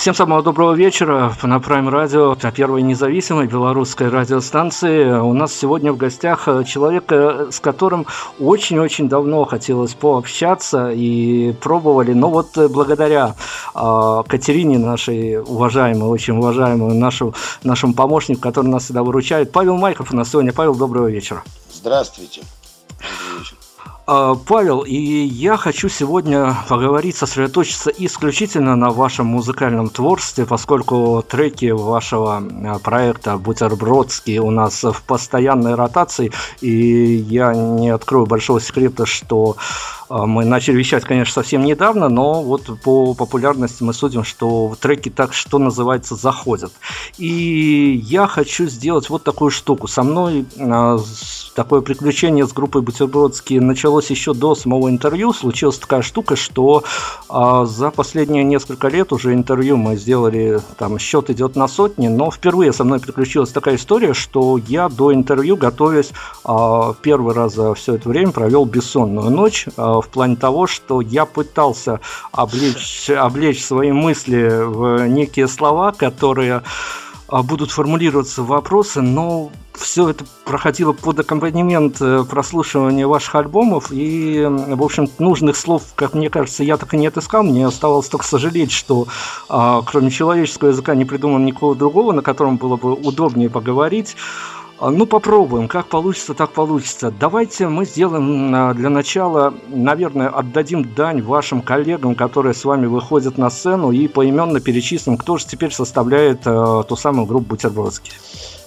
Всем самого доброго вечера на Prime Radio, на первой независимой белорусской радиостанции. У нас сегодня в гостях человек, с которым очень-очень давно хотелось пообщаться и пробовали. Но вот благодаря э, Катерине, нашей уважаемой, очень уважаемой, нашу, нашему помощнику, который нас всегда выручает, Павел Майков у нас сегодня. Павел, доброго вечера. Здравствуйте. Добрый вечер. А, Павел, и я хочу сегодня поговорить, сосредоточиться исключительно на вашем музыкальном творчестве, поскольку треки вашего а, проекта «Бутербродский» у нас в постоянной ротации, и я не открою большого секрета, что мы начали вещать, конечно, совсем недавно, но вот по популярности мы судим, что треки так, что называется, заходят. И я хочу сделать вот такую штуку. Со мной такое приключение с группой «Бутербродские» началось еще до самого интервью. Случилась такая штука, что а, за последние несколько лет уже интервью мы сделали, там счет идет на сотни, но впервые со мной приключилась такая история, что я до интервью, готовясь, а, первый раз за все это время провел бессонную ночь а, в плане того, что я пытался облечь, облечь свои мысли в некие слова, которые а, будут формулироваться вопросы, но все это проходило под аккомпанемент э, прослушивания ваших альбомов, и, в общем, нужных слов, как мне кажется, я так и не отыскал. Мне оставалось только сожалеть, что а, кроме человеческого языка не придумано никого другого, на котором было бы удобнее поговорить. А, ну, попробуем. Как получится, так получится. Давайте мы сделаем а, для начала, наверное, отдадим дань вашим коллегам, которые с вами выходят на сцену, и поименно перечислим, кто же теперь составляет э, ту самую группу «Бутербродский».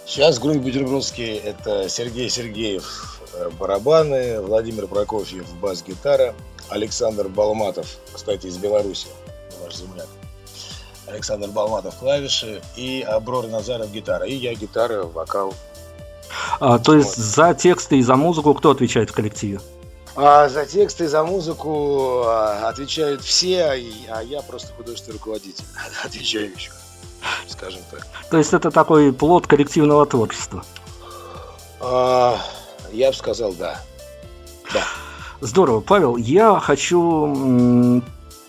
Сейчас группа «Бутербродский» — это Сергей Сергеев э, барабаны, Владимир Прокофьев бас-гитара, Александр Балматов, кстати, из Беларуси, ваш земляк. Александр Балматов клавиши и Аброр Назаров гитара. И я гитара, вокал, а, то есть вот. за тексты и за музыку кто отвечает в коллективе? А за тексты и за музыку а, отвечают все, а я просто художественный руководитель. Отвечаю еще, скажем так. То есть это такой плод коллективного творчества? А, я бы сказал, да. Да. Здорово, Павел. Я хочу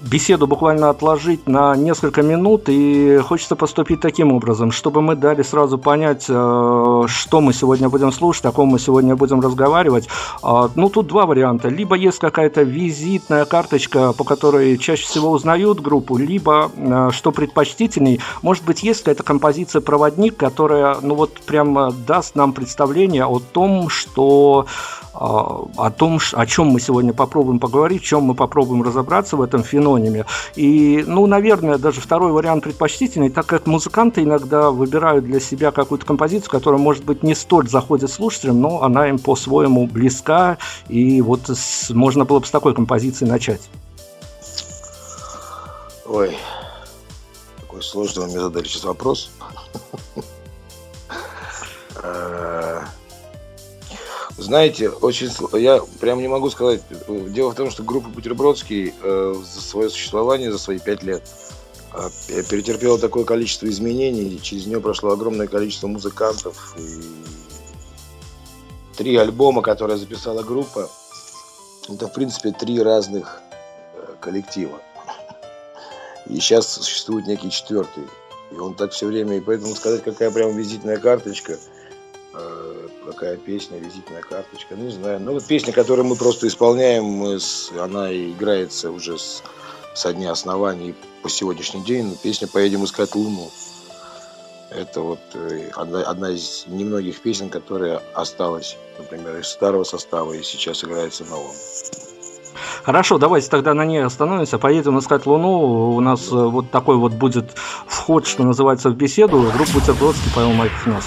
беседу буквально отложить на несколько минут, и хочется поступить таким образом, чтобы мы дали сразу понять, э, что мы сегодня будем слушать, о ком мы сегодня будем разговаривать. А, ну, тут два варианта. Либо есть какая-то визитная карточка, по которой чаще всего узнают группу, либо, э, что предпочтительней, может быть, есть какая-то композиция-проводник, которая, ну вот, прямо даст нам представление о том, что о том, о чем мы сегодня попробуем поговорить, в чем мы попробуем разобраться в этом фенониме. И, ну, наверное, даже второй вариант предпочтительный, так как музыканты иногда выбирают для себя какую-то композицию, которая, может быть, не столь заходит слушателям, но она им по-своему близка, и вот с, можно было бы с такой композиции начать. Ой, такой сложный вы мне задали сейчас вопрос. Знаете, очень я прям не могу сказать. Дело в том, что группа Бутербродский э, за свое существование, за свои пять лет э, перетерпела такое количество изменений. Через нее прошло огромное количество музыкантов. И три альбома, которые записала группа, это, в принципе, три разных э, коллектива. И сейчас существует некий четвертый. И он так все время, и поэтому сказать, какая прям визитная карточка – Э, какая песня, визитная карточка, не знаю. Ну, вот песня, которую мы просто исполняем, мы с, она играется уже с, со дня основания по сегодняшний день. Но песня «Поедем искать Луну». Это вот э, одна, одна из немногих песен, которая осталась, например, из старого состава и сейчас играется в новом. Хорошо, давайте тогда на ней остановимся, поедем искать Луну. У нас э, вот такой вот будет вход, что называется, в беседу. Группа Бутербродский, Павел Майков нас.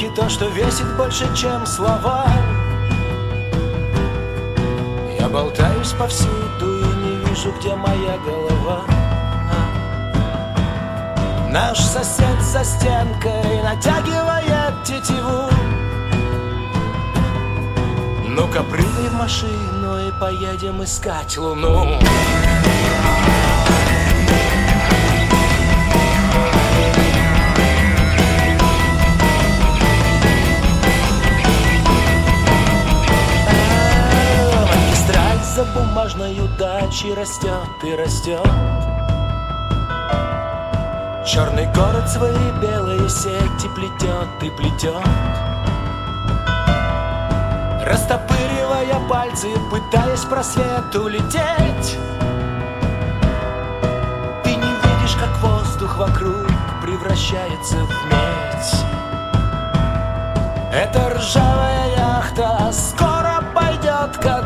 Копейки то, что весит больше, чем слова. Я болтаюсь повсюду и не вижу, где моя голова. Наш сосед за стенкой натягивает тетиву. Ну-ка, прыгай в машину и поедем искать луну растет и растет. Черный город свои белые сети плетет и плетет. Растопыривая пальцы, пытаясь просвет улететь Ты не видишь, как воздух вокруг превращается в медь. Эта ржавая яхта скоро пойдет ко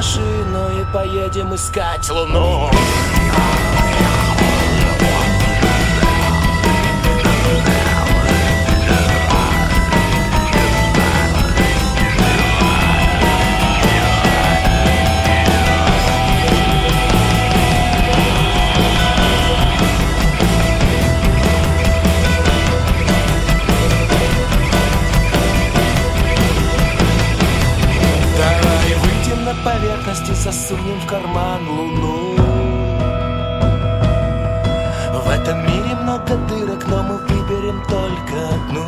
машину и поедем искать луну карман луну В этом мире много дырок, но мы выберем только одну.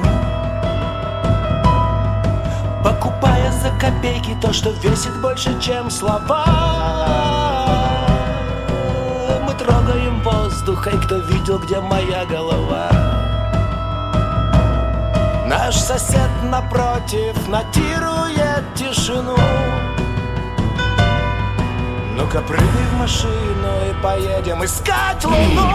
Покупая за копейки то, что весит больше, чем слова. Мы трогаем воздух, и кто видел, где моя голова? Наш сосед напротив натирует тишину Ну-ка прыгай в машину и поедем искать луну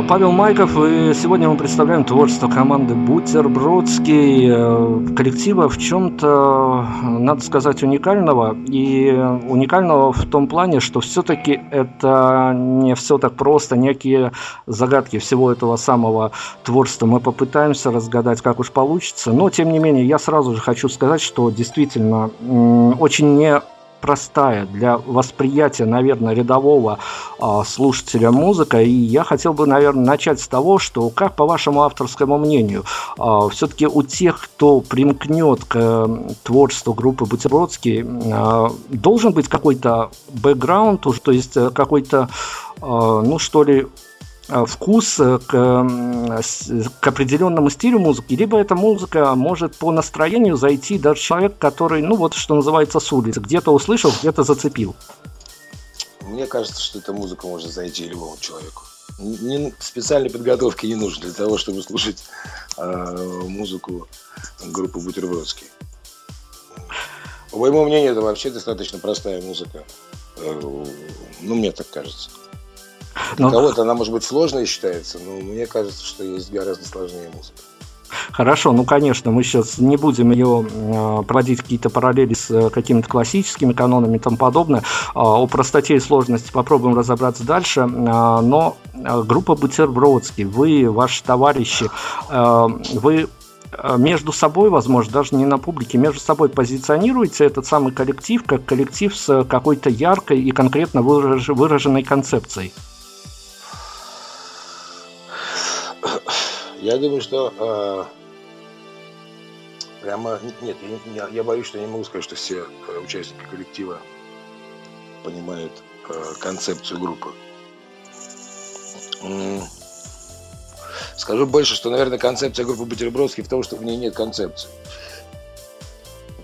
Павел Майков, и сегодня мы представляем творчество команды Бутербродский, э, коллектива в чем-то, надо сказать, уникального. И уникального в том плане, что все-таки это не все так просто, некие загадки всего этого самого творчества мы попытаемся разгадать, как уж получится. Но, тем не менее, я сразу же хочу сказать, что действительно очень не простая для восприятия, наверное, рядового а, слушателя музыка. И я хотел бы, наверное, начать с того, что как по вашему авторскому мнению, а, все-таки у тех, кто примкнет к э, творчеству группы Бутербродский, а, должен быть какой-то бэкграунд, то есть э, какой-то, а, ну что ли, вкус э, к, к определенному стилю музыки, либо эта музыка может по настроению зайти даже человек, который, ну вот что называется, с улицы, где-то услышал, где-то зацепил. Мне кажется, что эта музыка может зайти любому человеку. Не- специальной подготовки не нужно для того, чтобы слушать э, музыку группы Бутербродский. По моему мнению, это вообще достаточно простая музыка. Э, ну, мне так кажется. Для Но- кого-то она, может быть, сложной считается, но мне кажется, что есть гораздо сложнее музыка. Хорошо, ну конечно, мы сейчас не будем ее э, проводить какие-то параллели с э, какими-то классическими канонами и тому подобное. А, О простоте и сложности попробуем разобраться дальше. А, Но э, группа Бутербродский, вы, ваши товарищи, э, вы между собой, возможно, даже не на публике, между собой позиционируете этот самый коллектив как коллектив с какой-то яркой и конкретно выраж- выраженной концепцией. Я думаю, что э, прямо нет, я, я- боюсь, что я не могу сказать, что все э, участники коллектива понимают э, концепцию группы. Скажу больше, что, наверное, концепция группы Бутербродский в том, что в ней нет концепции.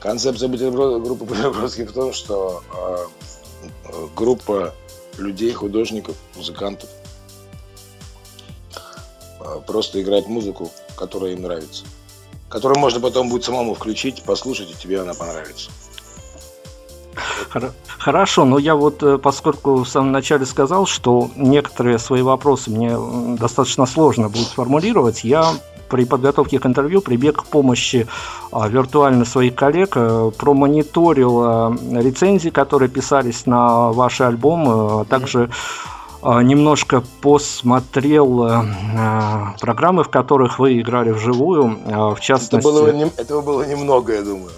Концепция группы Бутербродский в том, что э, группа людей, художников, музыкантов просто играет музыку, которая им нравится. Которую можно потом будет самому включить, послушать, и тебе она понравится. Хорошо, но я вот, э, поскольку в самом начале сказал, что некоторые свои вопросы мне достаточно сложно будет формулировать, я при подготовке к интервью прибег к помощи а, виртуально своих коллег, а, промониторил а, рецензии, которые писались на ваши альбомы, а также а, немножко посмотрел а, программы, в которых вы играли вживую, а, в частности... Это было, этого было немного, я думаю.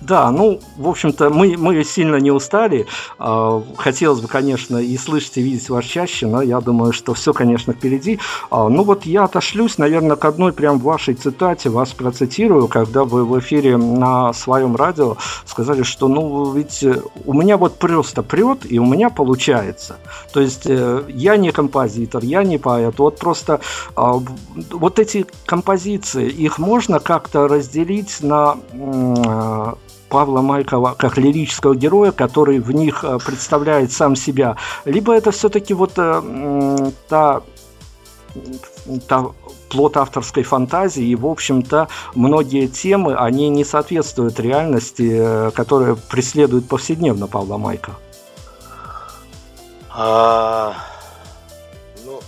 Да, ну, в общем-то, мы, мы сильно не устали. А, хотелось бы, конечно, и слышать, и видеть вас чаще, но я думаю, что все, конечно, впереди. А, ну вот я отошлюсь, наверное, к одной прям вашей цитате, вас процитирую, когда вы в эфире на своем радио сказали, что, ну, ведь у меня вот просто прет, и у меня получается. То есть э, я не композитор, я не поэт, вот просто а, вот эти композиции, их можно как-то разделить на Павла Майкова как лирического героя, который в них э, представляет сам себя, либо это все-таки вот э, та, та плод авторской фантазии, и, в общем-то, многие темы, они не соответствуют реальности, э, которая преследует повседневно Павла Майка. А, ну,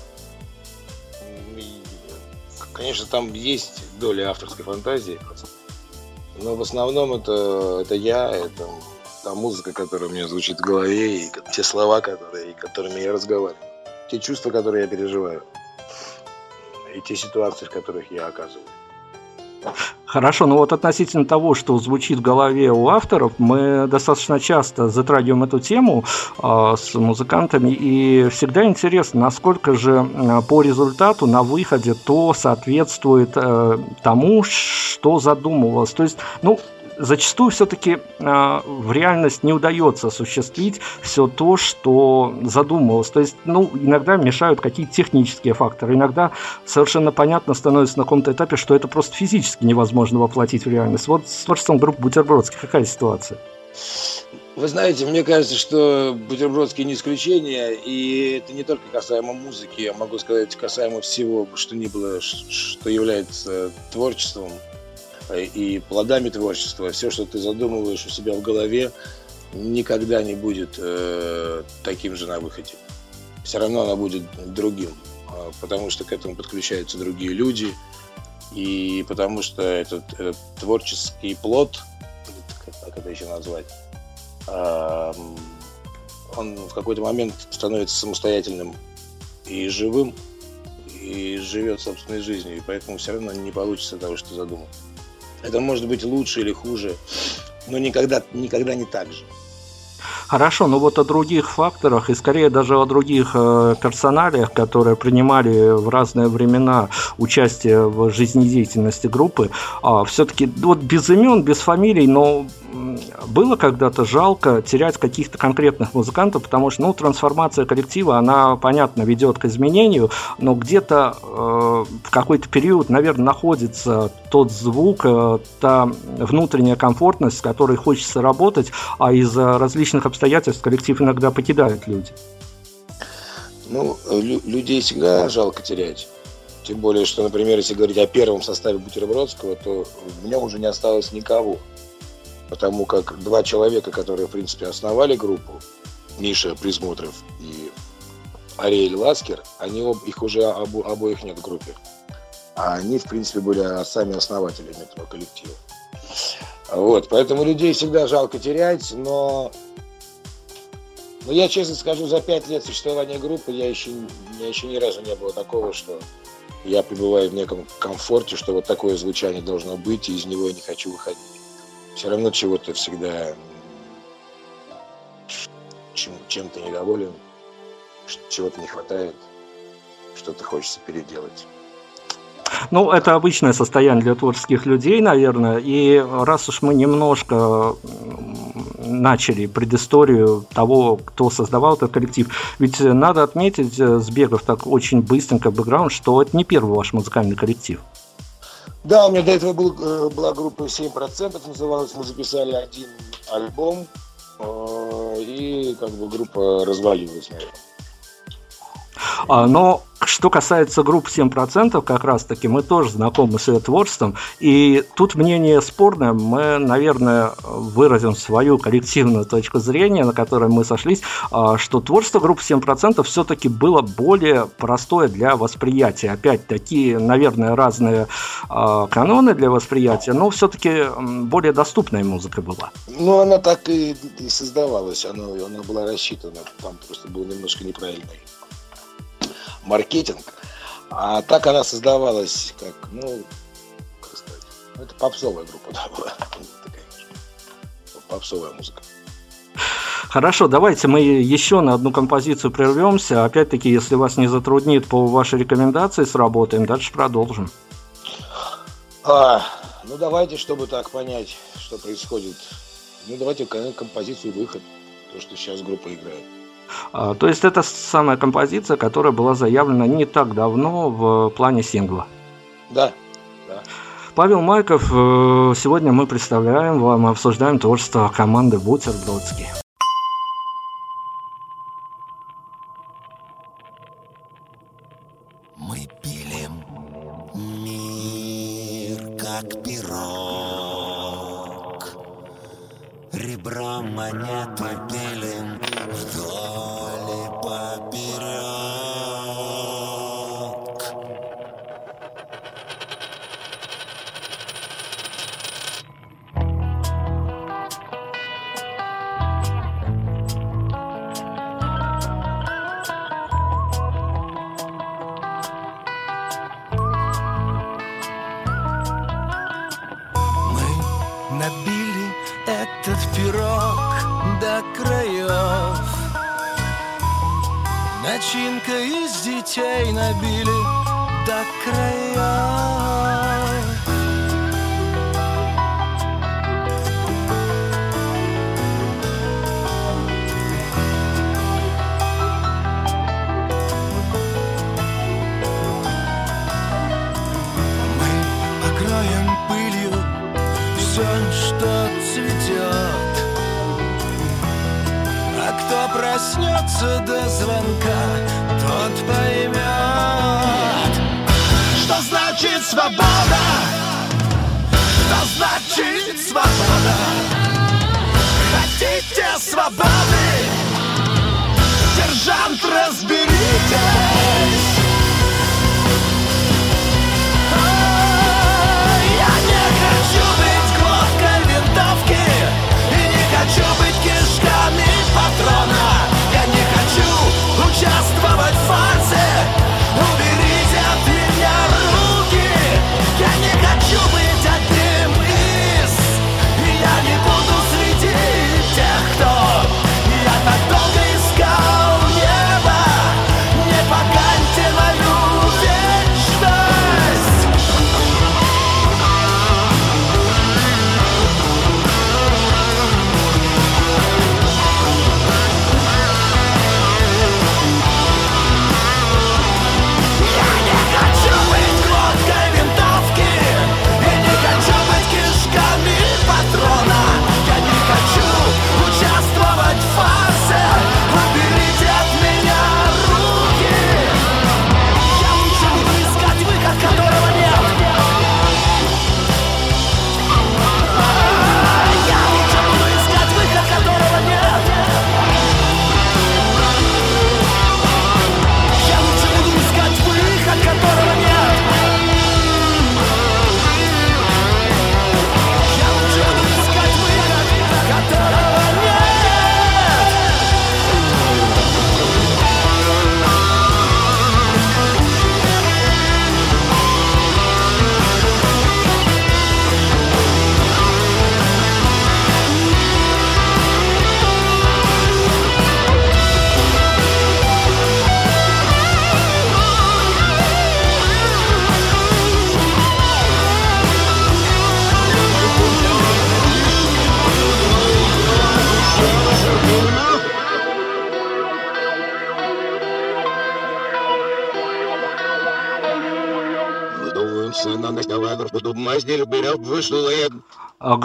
конечно, там есть доля авторской фантазии, но в основном это, это я, это та музыка, которая у меня звучит в голове, и те слова, которые, которыми я разговариваю, те чувства, которые я переживаю, и те ситуации, в которых я оказываюсь. Хорошо, но вот относительно того, что звучит в голове у авторов, мы достаточно часто затрагиваем эту тему э, с музыкантами, и всегда интересно, насколько же по результату на выходе то соответствует э, тому, что задумывалось. То есть, ну, зачастую все-таки э, в реальность не удается осуществить все то, что задумывалось. То есть, ну, иногда мешают какие-то технические факторы, иногда совершенно понятно становится на каком-то этапе, что это просто физически невозможно воплотить в реальность. Вот с творчеством группы Бутербродский какая ситуация? Вы знаете, мне кажется, что Бутербродский не исключение, и это не только касаемо музыки, я могу сказать, касаемо всего, что ни было, что является творчеством – и плодами творчества, все, что ты задумываешь у себя в голове, никогда не будет э, таким же на выходе. Все равно она будет другим, а, потому что к этому подключаются другие люди, и потому что этот, этот творческий плод, как это еще назвать, э, он в какой-то момент становится самостоятельным и живым, и живет собственной жизнью, и поэтому все равно не получится того, что задумал. Это может быть лучше или хуже, но никогда, никогда не так же. Хорошо, но вот о других факторах и скорее даже о других э, персоналиях, которые принимали в разные времена участие в жизнедеятельности группы, а, все-таки вот без имен, без фамилий, но было когда-то жалко терять каких-то конкретных музыкантов, потому что, ну, трансформация коллектива, она, понятно, ведет к изменению, но где-то э, в какой-то период, наверное, находится тот звук, э, та внутренняя комфортность, с которой хочется работать, а из-за различных обстоятельств коллектив иногда покидают люди. Ну, лю- людей всегда жалко терять. Тем более, что, например, если говорить о первом составе Бутербродского, то в нем уже не осталось никого потому как два человека, которые, в принципе, основали группу, Миша Присмотрев и Ариэль Ласкер, они об, их уже обо, обоих нет в группе. А они, в принципе, были сами основателями этого коллектива. Вот, поэтому людей всегда жалко терять, но, но я честно скажу, за пять лет существования группы я еще, я еще ни разу не было такого, что я пребываю в неком комфорте, что вот такое звучание должно быть, и из него я не хочу выходить все равно чего-то всегда чем, чем-то недоволен, чего-то не хватает, что-то хочется переделать. Ну, это обычное состояние для творческих людей, наверное. И раз уж мы немножко начали предысторию того, кто создавал этот коллектив, ведь надо отметить, сбегав так очень быстренько в бэкграунд, что это не первый ваш музыкальный коллектив. Да, у меня до этого был, э, была группа 7%, называлась, мы записали один альбом, э, и как бы группа развалилась, наверное. А, но что касается групп 7%, как раз-таки мы тоже знакомы с ее творчеством, и тут мнение спорное, мы, наверное, выразим свою коллективную точку зрения, на которой мы сошлись, а, что творчество группы 7% все-таки было более простое для восприятия. Опять такие, наверное, разные а, каноны для восприятия, но все-таки более доступная музыка была. Ну, она так и, и создавалась, она, она была рассчитана, там просто был немножко неправильный маркетинг. А так она создавалась как, ну, как сказать, ну, это попсовая группа да, была. Такая, попсовая музыка. Хорошо, давайте мы еще на одну композицию прервемся. Опять-таки, если вас не затруднит по вашей рекомендации, сработаем. Дальше продолжим. А, ну давайте, чтобы так понять, что происходит. Ну давайте композицию выход, то, что сейчас группа играет. А, то есть это самая композиция, которая была заявлена не так давно в плане сингла. Да, да. Павел Майков, э, сегодня мы представляем вам, обсуждаем творчество команды Бутербродский. Мы пилим мир, как пирог, ребром монеты до краев. Начинка из детей набили до краев проснется до звонка, тот поймет Что значит свобода? Что значит свобода? Хотите свободы? Сержант, разберитесь! Хочу быть кишками патрона хочу участвовать в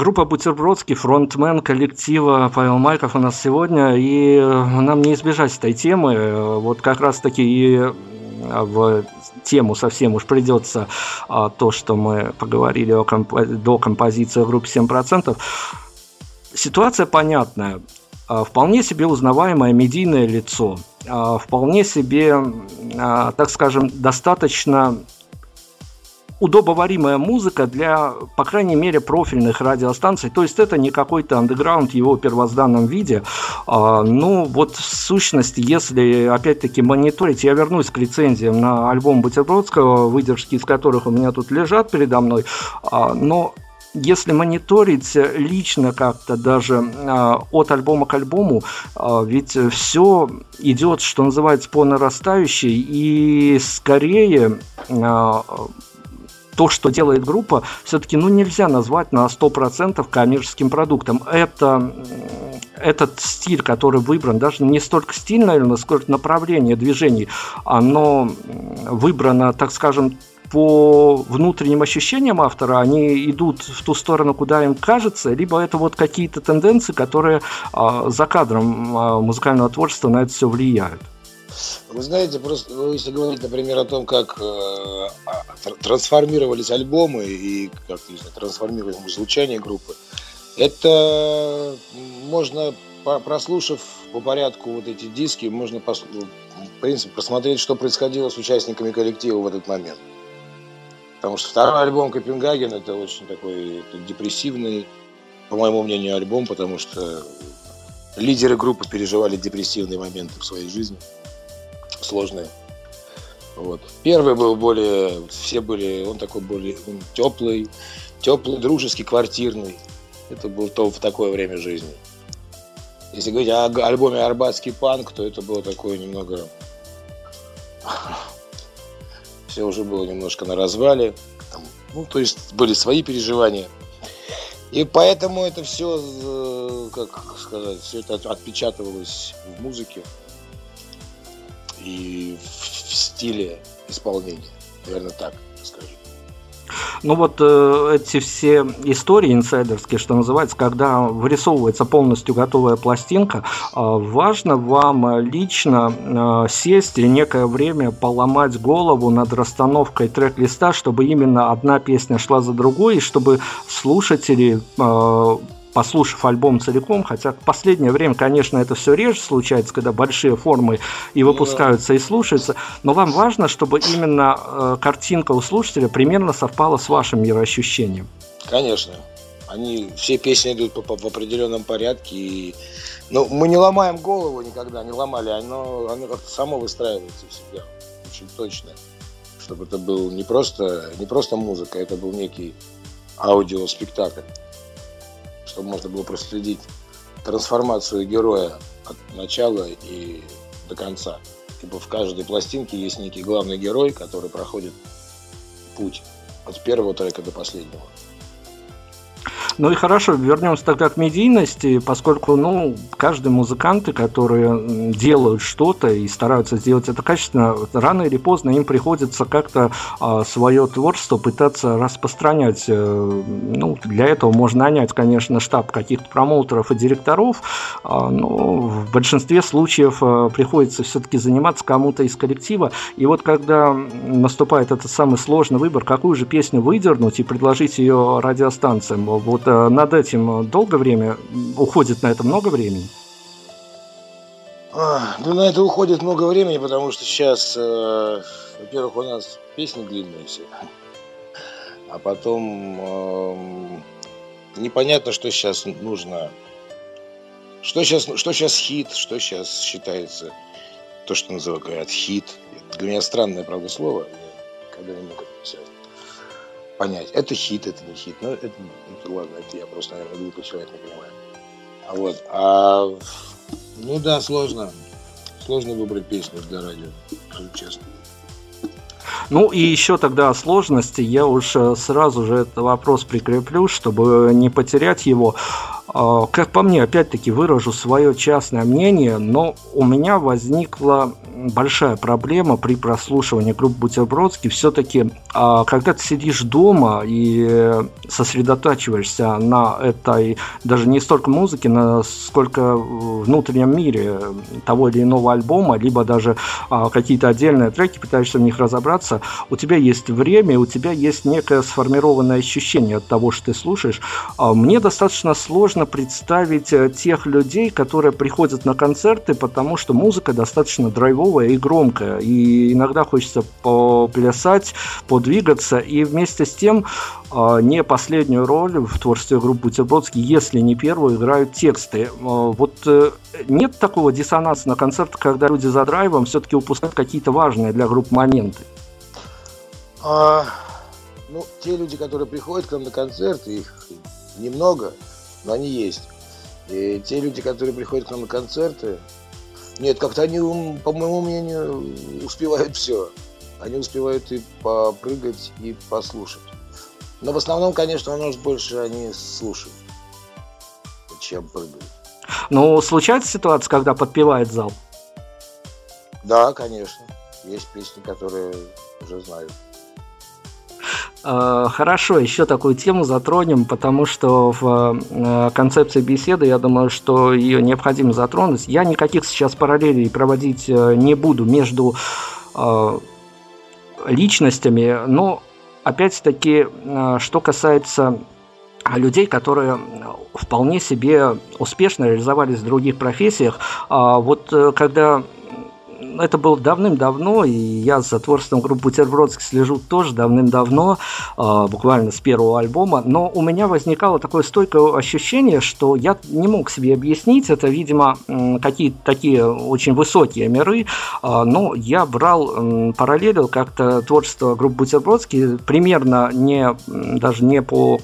Группа «Бутербродский», фронтмен коллектива Павел Майков у нас сегодня, и нам не избежать этой темы. Вот как раз-таки и в тему совсем уж придется а, то, что мы поговорили о компо- до композиции группы 7%. Ситуация понятная. А, вполне себе узнаваемое медийное лицо. А, вполне себе, а, так скажем, достаточно удобоваримая музыка для, по крайней мере, профильных радиостанций. То есть это не какой-то андеграунд его первозданном виде. А, ну, вот в сущности, если, опять-таки, мониторить, я вернусь к рецензиям на альбом Бутербродского, выдержки из которых у меня тут лежат передо мной, а, но если мониторить лично как-то даже а, от альбома к альбому, а, ведь все идет, что называется, по нарастающей, и скорее то, что делает группа, все-таки ну, нельзя назвать на 100% коммерческим продуктом. Это этот стиль, который выбран, даже не столько стиль, наверное, сколько направление движений, оно выбрано, так скажем, по внутренним ощущениям автора, они идут в ту сторону, куда им кажется, либо это вот какие-то тенденции, которые а, за кадром а, музыкального творчества на это все влияют. Вы знаете, просто ну, если говорить, например, о том, как э, а, трансформировались альбомы и как трансформировалось звучание группы, это можно, прослушав по порядку вот эти диски, можно, в принципе, посмотреть, что происходило с участниками коллектива в этот момент. Потому что второй альбом Копенгаген это очень такой это депрессивный, по моему мнению, альбом, потому что лидеры группы переживали депрессивные моменты в своей жизни сложные. Вот. Первый был более, все были, он такой более он теплый, теплый, дружеский, квартирный. Это был то в такое время жизни. Если говорить о альбоме «Арбатский панк», то это было такое немного... Все уже было немножко на развале. Там, ну, то есть были свои переживания. И поэтому это все, э, как сказать, все это отпечатывалось в музыке и в, в стиле исполнения. Наверное, так скажу. Ну вот э, эти все истории инсайдерские, что называется, когда вырисовывается полностью готовая пластинка, э, важно вам лично э, сесть и некое время поломать голову над расстановкой трек-листа, чтобы именно одна песня шла за другой, и чтобы слушатели э, послушав альбом целиком, хотя в последнее время, конечно, это все реже случается, когда большие формы и ну выпускаются, и слушаются, но вам важно, чтобы именно э, картинка у слушателя примерно совпала с вашим мироощущением. Конечно. Они, все песни идут по, по, в определенном порядке, и ну, мы не ломаем голову никогда, не ломали, оно, оно как-то само выстраивается всегда, очень точно, чтобы это был не просто, не просто музыка, это был некий аудиоспектакль чтобы можно было проследить трансформацию героя от начала и до конца. Типа в каждой пластинке есть некий главный герой, который проходит путь от первого трека до последнего. Ну и хорошо, вернемся тогда к медийности, поскольку, ну, каждый музыканты, которые делают что-то и стараются сделать это качественно, рано или поздно им приходится как-то а, свое творчество пытаться распространять. Э, ну, для этого можно нанять, конечно, штаб каких-то промоутеров и директоров, а, но в большинстве случаев а, приходится все-таки заниматься кому-то из коллектива. И вот когда наступает этот самый сложный выбор, какую же песню выдернуть и предложить ее радиостанциям, вот Э, над этим долго время, уходит на это много времени? А, ну, на это уходит много времени, потому что сейчас, э, во-первых, у нас песни длинные все. А потом э, непонятно, что сейчас нужно. Что сейчас, что сейчас хит, что сейчас считается то, что называют, говорят, хит. Для меня странное, правда, слово. Я когда не могу это понять, это хит, это не хит. Ну, это, это ладно, это я просто, наверное, глупый человек, не понимаю. А вот, а, ну да, сложно. Сложно выбрать песню для радио, честно. Ну и еще тогда о сложности. Я уж э, сразу же этот вопрос прикреплю, чтобы не потерять его. А, как по мне, опять-таки выражу свое частное мнение, но у меня возникла большая проблема при прослушивании группы Бутербродский. Все-таки, а, когда ты сидишь дома и сосредотачиваешься на этой, даже не столько музыке, на сколько внутреннем мире того или иного альбома, либо даже а, какие-то отдельные треки, пытаешься в них разобраться, у тебя есть время, у тебя есть некое сформированное ощущение от того, что ты слушаешь. Мне достаточно сложно сложно представить э, тех людей, которые приходят на концерты, потому что музыка достаточно драйвовая и громкая. И иногда хочется поплясать, подвигаться. И вместе с тем э, не последнюю роль в творчестве группы Бутербродский, если не первую, играют тексты. Э, вот нет такого диссонанса на концертах, когда люди за драйвом все-таки упускают какие-то важные для групп моменты? А, ну, те люди, которые приходят к нам на концерты, их немного – но они есть. И те люди, которые приходят к нам на концерты, нет, как-то они, по моему мнению, успевают все. Они успевают и попрыгать, и послушать. Но в основном, конечно, у нас больше они слушают, чем прыгают. Ну, случается ситуация, когда подпевает зал? Да, конечно. Есть песни, которые уже знают. Э, хорошо, еще такую тему затронем, потому что в э, концепции беседы, я думаю, что ее необходимо затронуть. Я никаких сейчас параллелей проводить э, не буду между личностями, но опять-таки, что касается людей, которые вполне себе успешно реализовались в других профессиях. Вот когда это было давным-давно, и я за творчеством группы Бутербродский слежу тоже давным-давно, а, буквально с первого альбома, но у меня возникало такое стойкое ощущение, что я не мог себе объяснить, это, видимо, какие-то такие очень высокие миры, а, но я брал, параллелил как-то творчество группы Бутербродский примерно не, даже не по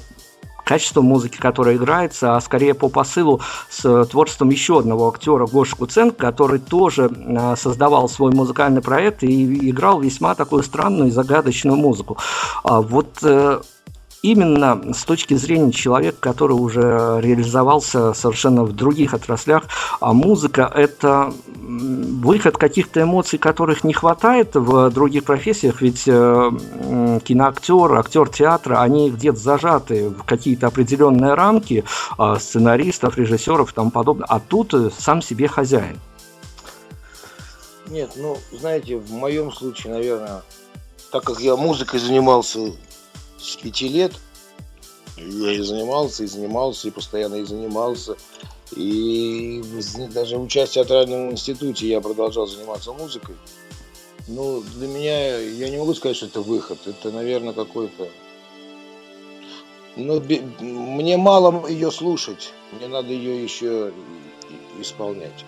качество музыки, которая играется, а скорее по посылу с творчеством еще одного актера Гоши Куценко, который тоже а, создавал свой музыкальный проект и играл весьма такую странную и загадочную музыку. А вот э, именно с точки зрения человека, который уже реализовался совершенно в других отраслях, а музыка – это выход каких-то эмоций, которых не хватает в других профессиях, ведь э, киноактер, актер театра, они где-то зажаты в какие-то определенные рамки э, сценаристов, режиссеров и тому подобное, а тут сам себе хозяин. Нет, ну, знаете, в моем случае, наверное, так как я музыкой занимался с пяти лет я и занимался, и занимался, и постоянно и занимался. И даже учась в театральном институте я продолжал заниматься музыкой. Ну, для меня, я не могу сказать, что это выход. Это, наверное, какой-то... Ну, мне мало ее слушать. Мне надо ее еще исполнять.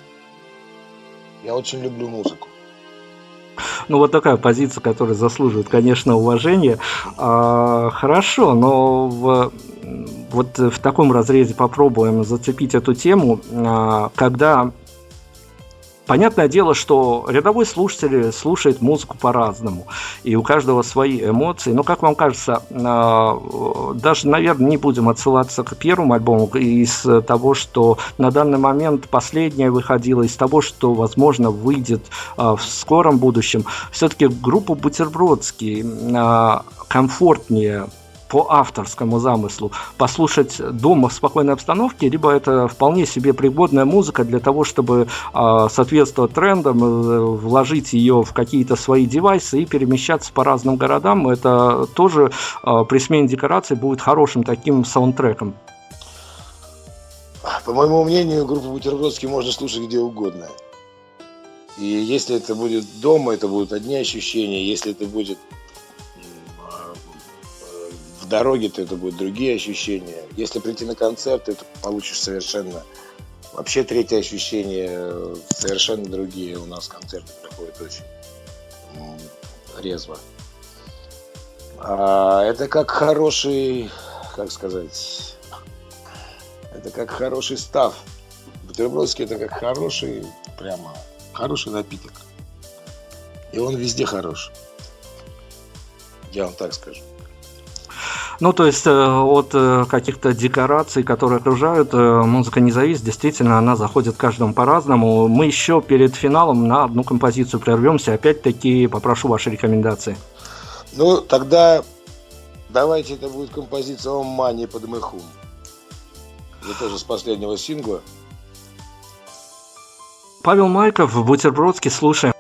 Я очень люблю музыку. Ну, вот такая позиция, которая заслуживает, конечно, уважения. А, хорошо, но в, вот в таком разрезе попробуем зацепить эту тему, а, когда Понятное дело, что рядовой слушатель слушает музыку по-разному, и у каждого свои эмоции. Но, как вам кажется, а, даже, наверное, не будем отсылаться к первому альбому из того, что на данный момент последнее выходило, из того, что, возможно, выйдет а, в скором будущем. Все-таки группа Бутербродский а, комфортнее по авторскому замыслу послушать дома в спокойной обстановке, либо это вполне себе пригодная музыка для того, чтобы э, соответствовать трендам, э, вложить ее в какие-то свои девайсы и перемещаться по разным городам. Это тоже э, при смене декораций будет хорошим таким саундтреком. По моему мнению, группу Бутербродский можно слушать где угодно. И если это будет дома, это будут одни ощущения. Если это будет в дороге, то это будут другие ощущения. Если прийти на концерт, то получишь совершенно вообще третье ощущение, совершенно другие. У нас концерты проходят очень резво. А это как хороший, как сказать, это как хороший став. Бутербродский это как хороший, прямо хороший напиток. И он везде хорош. Я вам так скажу. Ну, то есть от каких-то декораций, которые окружают, музыка не зависит. Действительно, она заходит каждому по-разному. Мы еще перед финалом на одну композицию прервемся. Опять-таки попрошу ваши рекомендации. Ну, тогда давайте это будет композиция «Ом Мани под Мехум». Это тоже с последнего сингла. Павел Майков, Бутербродский, слушаем.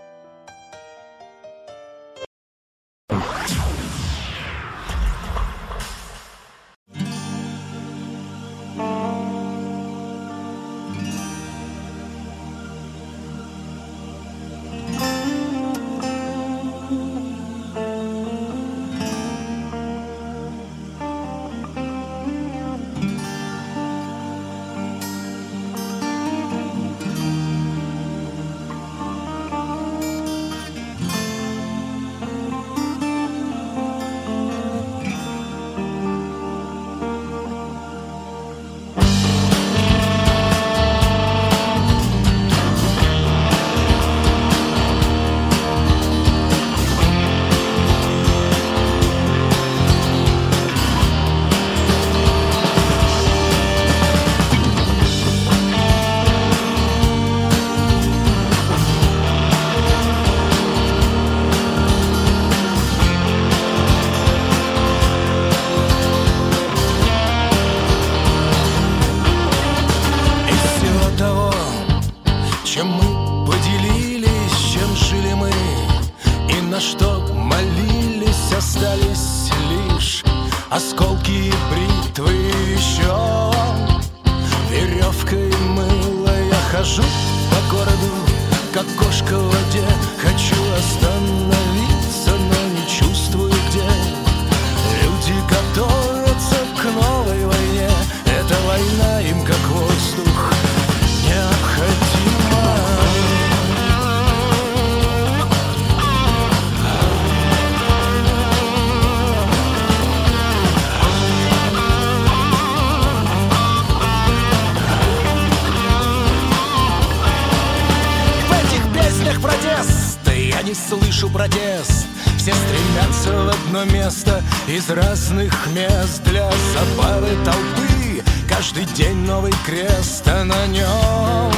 Из разных мест для забавы толпы. Каждый день новый крест, а на нем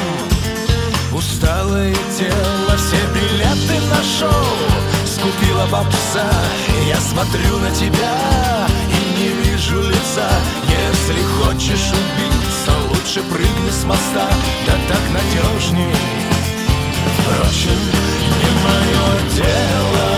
Усталое тело, все билеты на шоу Скупила попса, я смотрю на тебя И не вижу лица. Если хочешь убиться, лучше прыгни с моста. Да так надежней. Впрочем, не мое дело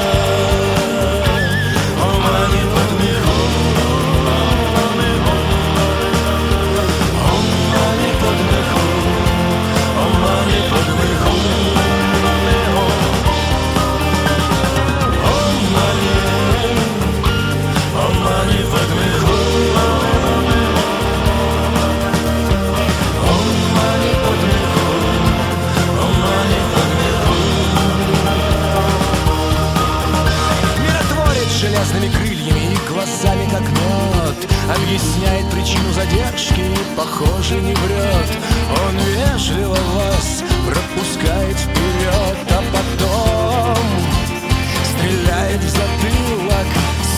Объясняет причину задержки. Похоже, не врет. Он вежливо вас пропускает вперед А потом стреляет в затылок.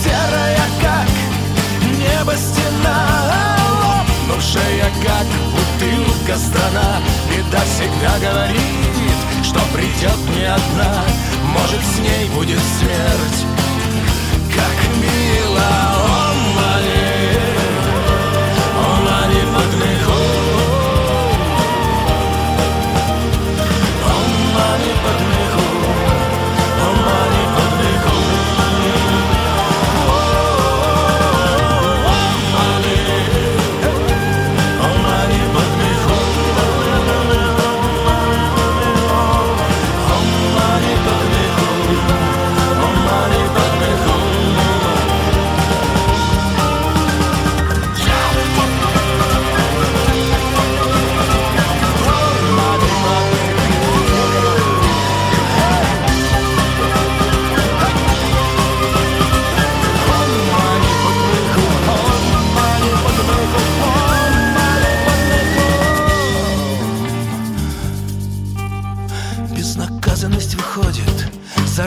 Серая, как небо стена. Лопнувшая, как бутылка страна. Беда всегда говорит, что придет не одна. Может, с ней будет смерть. Как мило,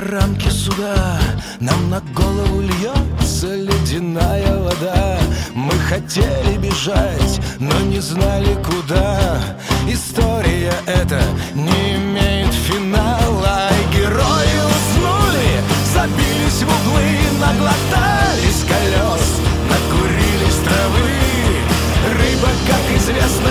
рамки суда. Нам на голову льется ледяная вода. Мы хотели бежать, но не знали куда. История эта не имеет финала. И герои уснули, забились в углы Наглотались колес, накурились травы. Рыба, как известно,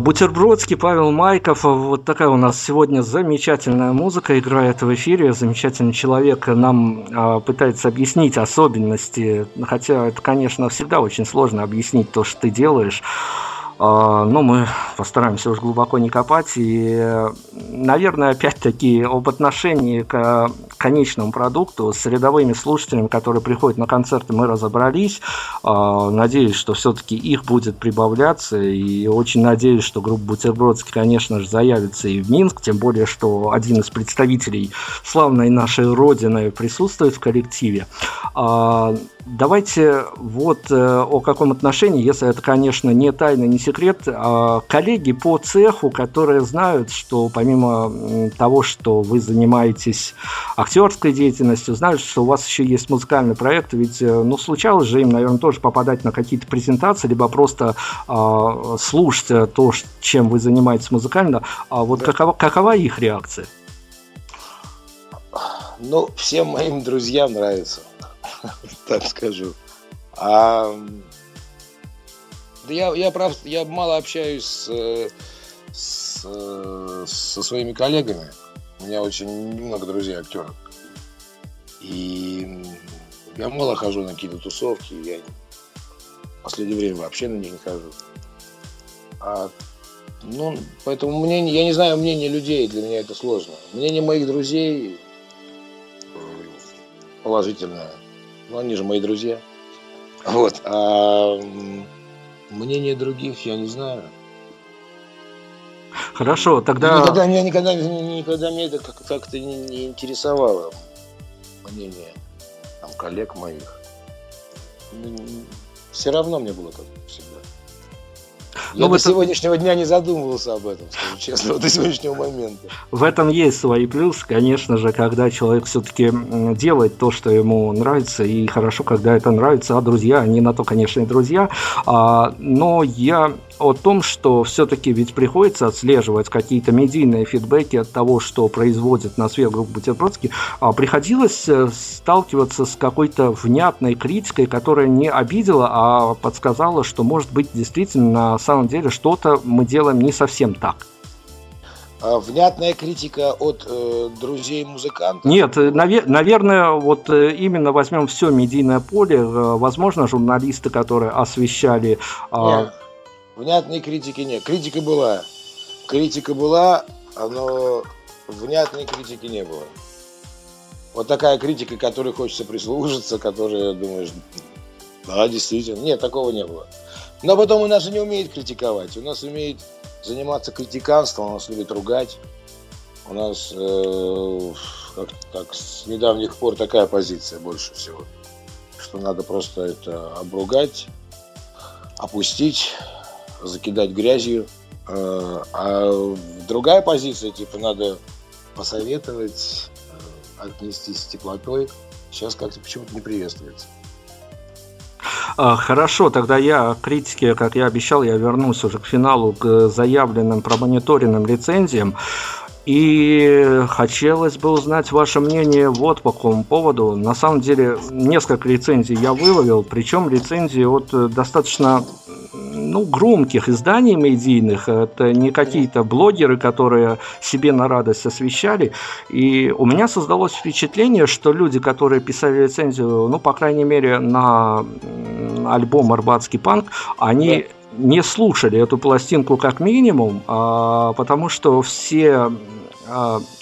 Бутербродский, Павел Майков. Вот такая у нас сегодня замечательная музыка играет в эфире. Замечательный человек нам а, пытается объяснить особенности, хотя это, конечно, всегда очень сложно объяснить то, что ты делаешь. А, Но мы постараемся уж глубоко не копать. И, наверное, опять-таки об отношении к конечному продукту с рядовыми слушателями, которые приходят на концерты, мы разобрались. А, Надеюсь, что все-таки их будет прибавляться. И очень надеюсь, что группа Бутербродский, конечно же, заявится и в Минск. Тем более, что один из представителей славной нашей Родины присутствует в коллективе. Давайте вот э, о каком отношении, если это, конечно, не тайна, не секрет, а коллеги по цеху, которые знают, что помимо того, что вы занимаетесь актерской деятельностью, знают, что у вас еще есть музыкальный проект, ведь, э, ну, случалось же им, наверное, тоже попадать на какие-то презентации, либо просто а, слушать э, то, чем вы занимаетесь музыкально. А вот какова, какова их реакция? Ну, всем моим друзьям нравится, так скажу. А, да я, я прав, я мало общаюсь с, с, со своими коллегами. У меня очень много друзей актеров. И я мало хожу на какие-то тусовки. Я в последнее время вообще на них не хожу. А, ну, поэтому мнение, я не знаю мнение людей, для меня это сложно. Мнение моих друзей э, положительное. Ну, они же мои друзья. Вот. А мнение других я не знаю. Хорошо, тогда... Никогда меня никогда, никогда меня это как- как-то не, не интересовало мнение там, коллег моих. Все равно мне было как всегда. Ну, Я в до этом- сегодняшнего дня не задумывался об этом, скажу честно, до сегодняшнего момента. В этом есть свои плюсы, конечно же, когда человек все-таки делает то, что ему нравится, и хорошо, когда это нравится, а друзья, они на то, конечно, и друзья. А, но я о том, что все-таки ведь приходится отслеживать какие-то медийные фидбэки от того, что производит на свет группа Бутербродский, а приходилось э, сталкиваться с какой-то внятной критикой, которая не обидела, а подсказала, что, может быть, действительно, на самом деле, что-то мы делаем не совсем так. А внятная критика от э, друзей музыкантов. Нет, э, наве- наверное, вот э, именно возьмем все медийное поле, э, возможно, журналисты, которые освещали... а, Нет, внятной критики нет. Критика была. Критика была оно внятной критики не было. Вот такая критика, которой хочется прислушаться, которая думаешь, да, действительно. Нет, такого не было. Но потом у нас же не умеет критиковать. У нас умеет заниматься критиканством, у нас любит ругать. У нас э, так, с недавних пор такая позиция больше всего. Что надо просто это обругать, опустить, закидать грязью. Э, а другая позиция, типа, надо посоветовать, э, отнестись с теплотой. Сейчас как-то почему-то не приветствуется. А, хорошо, тогда я к критике, как я обещал, я вернусь уже к финалу, к заявленным промониторенным лицензиям. И хотелось бы узнать ваше мнение вот по какому поводу. На самом деле, несколько лицензий я выловил, причем лицензии от э, достаточно ну, громких изданий медийных. Это не какие-то блогеры, которые себе на радость освещали. И у меня создалось впечатление, что люди, которые писали лицензию, ну, по крайней мере, на альбом «Арбатский панк», они не слушали эту пластинку как минимум, а, потому что все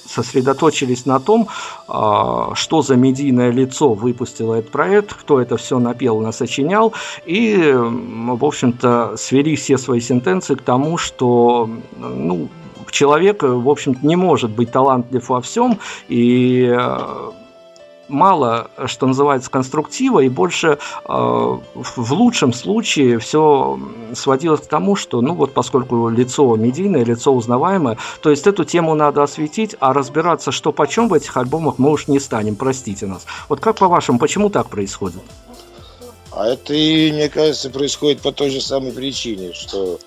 сосредоточились на том, а, что за медийное лицо выпустило этот проект, кто это все напел, насочинял, и, в общем-то, свели все свои сентенции к тому, что, ну, человек, в общем-то, не может быть талантлив во всем, и мало, что называется, конструктива, и больше э, в лучшем случае все сводилось к тому, что, ну вот, поскольку лицо медийное, лицо узнаваемое, то есть эту тему надо осветить, а разбираться, что почем в этих альбомах, мы уж не станем, простите нас. Вот как по-вашему, почему так происходит? А это, и, мне кажется, происходит по той же самой причине, что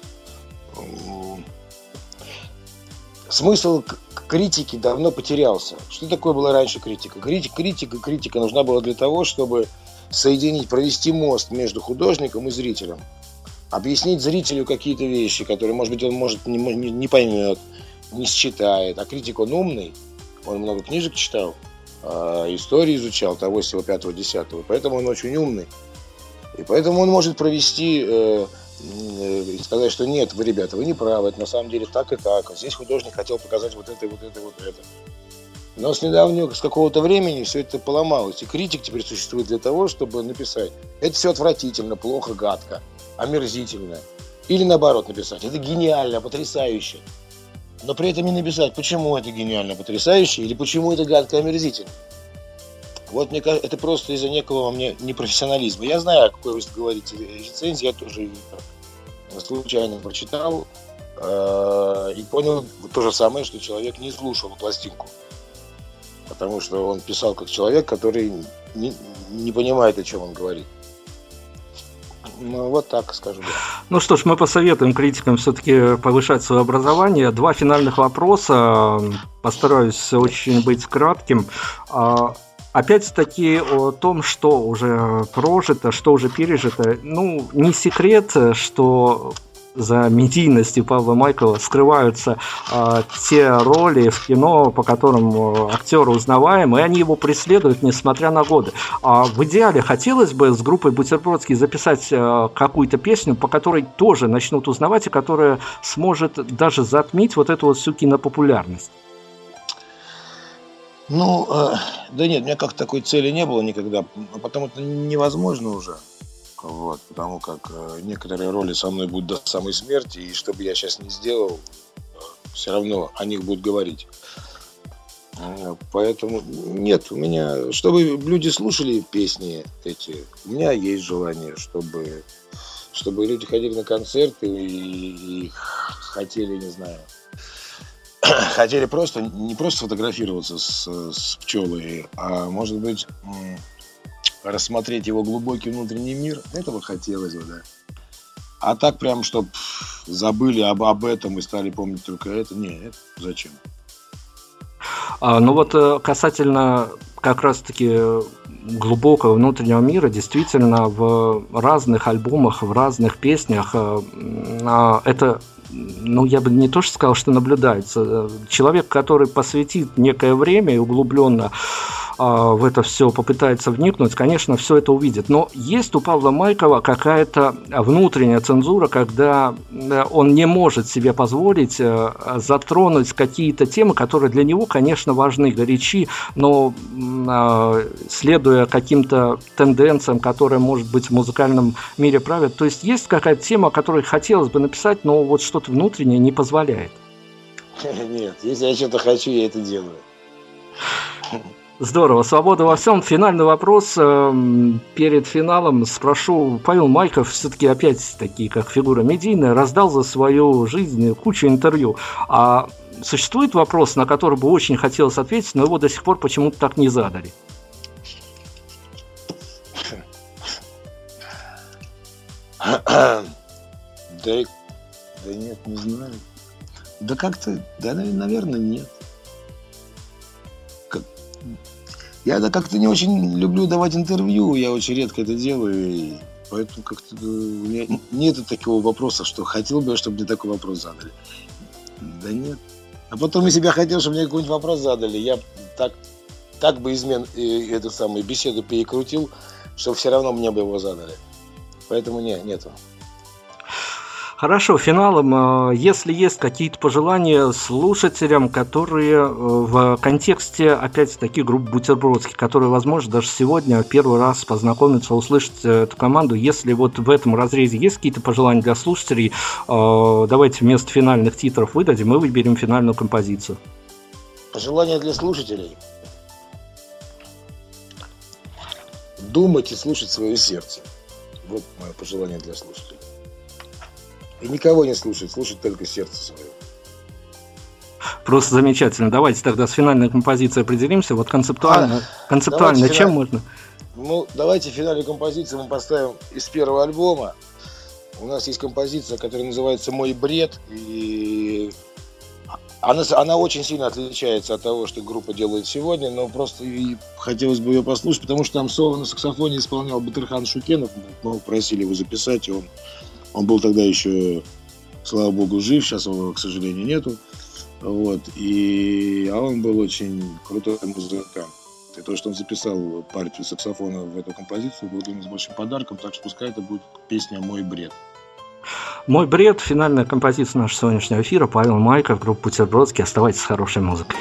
смысл критики давно потерялся. Что такое была раньше критика? Критика, критика, критика нужна была для того, чтобы соединить, провести мост между художником и зрителем. Объяснить зрителю какие-то вещи, которые, может быть, он может не, не, поймет, не считает. А критик, он умный, он много книжек читал, э, истории изучал, того, всего, пятого, десятого. Поэтому он очень умный. И поэтому он может провести э, и сказать, что нет, вы, ребята, вы не правы, это на самом деле так и так. Здесь художник хотел показать вот это, вот это, вот это. Но с недавнего, с какого-то времени все это поломалось. И критик теперь существует для того, чтобы написать, это все отвратительно, плохо, гадко, омерзительно. Или наоборот написать, это гениально, потрясающе. Но при этом не написать, почему это гениально, потрясающе, или почему это гадко, омерзительно. Вот мне кажется, это просто из-за некого мне непрофессионализма. Я знаю, о какой вы говорите рецензии, я тоже случайно прочитал э, и понял то же самое, что человек не слушал пластинку. Потому что он писал как человек, который не, не понимает, о чем он говорит. Ну, вот так скажу. Да. Ну что ж, мы посоветуем критикам все-таки повышать свое образование. Два финальных вопроса. Постараюсь очень быть кратким. Опять-таки о том, что уже прожито, что уже пережито. Ну, не секрет, что за медийностью Павла Майкова скрываются э, те роли в кино, по которым актеры узнаваемы, и они его преследуют, несмотря на годы. А в идеале хотелось бы с группой Бутербродский записать э, какую-то песню, по которой тоже начнут узнавать, и которая сможет даже затмить вот эту вот всю кинопопулярность. Ну, э, да нет, у меня как такой цели не было никогда, потому что невозможно уже. Вот, потому как э, некоторые роли со мной будут до самой смерти, и что бы я сейчас не сделал, все равно о них будут говорить. Э, поэтому нет, у меня, чтобы люди слушали песни эти, у меня есть желание, чтобы, чтобы люди ходили на концерты и, и хотели, не знаю, хотели просто, не просто фотографироваться с, с пчелой, а может быть рассмотреть его глубокий внутренний мир, этого хотелось бы, да. А так прям, чтобы забыли об, об этом и стали помнить только это, нет, зачем? А, ну вот э, касательно как раз-таки глубокого внутреннего мира, действительно в разных альбомах, в разных песнях э, а, это ну, я бы не то что сказал, что наблюдается. Человек, который посвятит некое время и углубленно в это все попытается вникнуть, конечно, все это увидит. Но есть у Павла Майкова какая-то внутренняя цензура, когда он не может себе позволить затронуть какие-то темы, которые для него, конечно, важны, горячи, но следуя каким-то тенденциям, которые, может быть, в музыкальном мире правят. То есть есть какая-то тема, о которой хотелось бы написать, но вот что-то внутреннее не позволяет. Нет, если я что-то хочу, я это делаю. Здорово, свобода во всем. Финальный вопрос эм, перед финалом спрошу. Павел Майков все-таки опять такие, как фигура медийная, раздал за свою жизнь кучу интервью. А существует вопрос, на который бы очень хотелось ответить, но его до сих пор почему-то так не задали? Да, да нет, не знаю. Да как-то, да, наверное, нет. Я да, как-то не очень люблю давать интервью, я очень редко это делаю, и поэтому как-то у меня нет такого вопроса, что хотел бы, чтобы мне такой вопрос задали. Да нет. А потом, если бы я хотел, чтобы мне какой-нибудь вопрос задали, я так, так бы измен э, эту самую беседу перекрутил, что все равно мне бы его задали. Поэтому нет, нету. Хорошо, финалом, э, если есть какие-то пожелания слушателям, которые э, в контексте, опять-таки, группы Бутербродских, которые, возможно, даже сегодня первый раз познакомятся, услышать эту команду, если вот в этом разрезе есть какие-то пожелания для слушателей, э, давайте вместо финальных титров выдадим и выберем финальную композицию. Пожелания для слушателей. Думать и слушать свое сердце. Вот мое пожелание для слушателей. И никого не слушать, слушать только сердце свое. Просто замечательно. Давайте тогда с финальной композицией определимся. Вот концептуально, а, концептуально чем финаль... можно? Ну, давайте финальную композицию мы поставим из первого альбома. У нас есть композиция, которая называется «Мой бред». И она, она очень сильно отличается от того, что группа делает сегодня, но просто и хотелось бы ее послушать, потому что там соло на саксофоне исполнял Батырхан Шукенов. Мы просили его записать, и он он был тогда еще, слава богу, жив, сейчас его, к сожалению, нету. Вот. И, а он был очень крутой музыкант. И то, что он записал партию саксофона в эту композицию, было для нас большим подарком, так что пускай это будет песня «Мой бред». Мой бред, финальная композиция нашего сегодняшнего эфира. Павел Майков, группа Бутербродский. Оставайтесь с хорошей музыкой.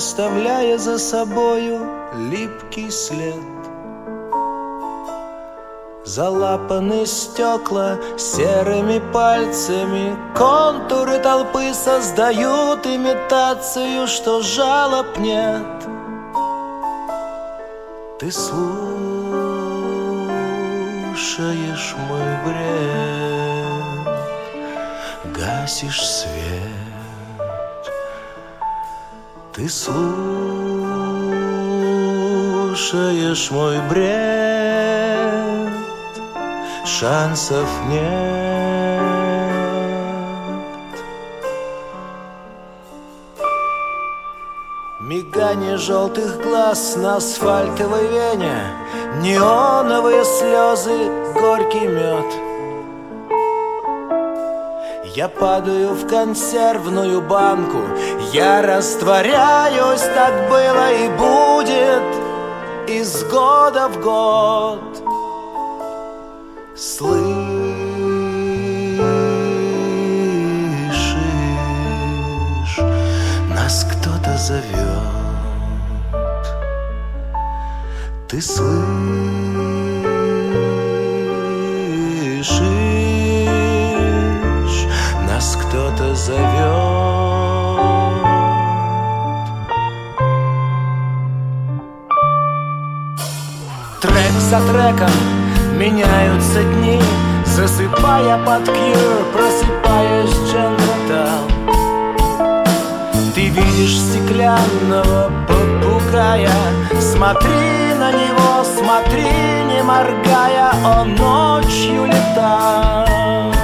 Оставляя за собою липкий след. Залапаны стекла серыми пальцами, Контуры толпы создают имитацию, Что жалоб нет. Ты слушаешь мой бред, Гасишь свет. Ты слушаешь мой бред, шансов нет. Мигание желтых глаз на асфальтовой вене, Неоновые слезы, горький мед — я падаю в консервную банку Я растворяюсь, так было и будет Из года в год. Слышишь, нас кто-то зовет. Ты слышишь за треком меняются дни, Засыпая под кьюр, просыпаясь джентльмен. Ты видишь стеклянного попугая Смотри на него, смотри, не моргая, он ночью летает.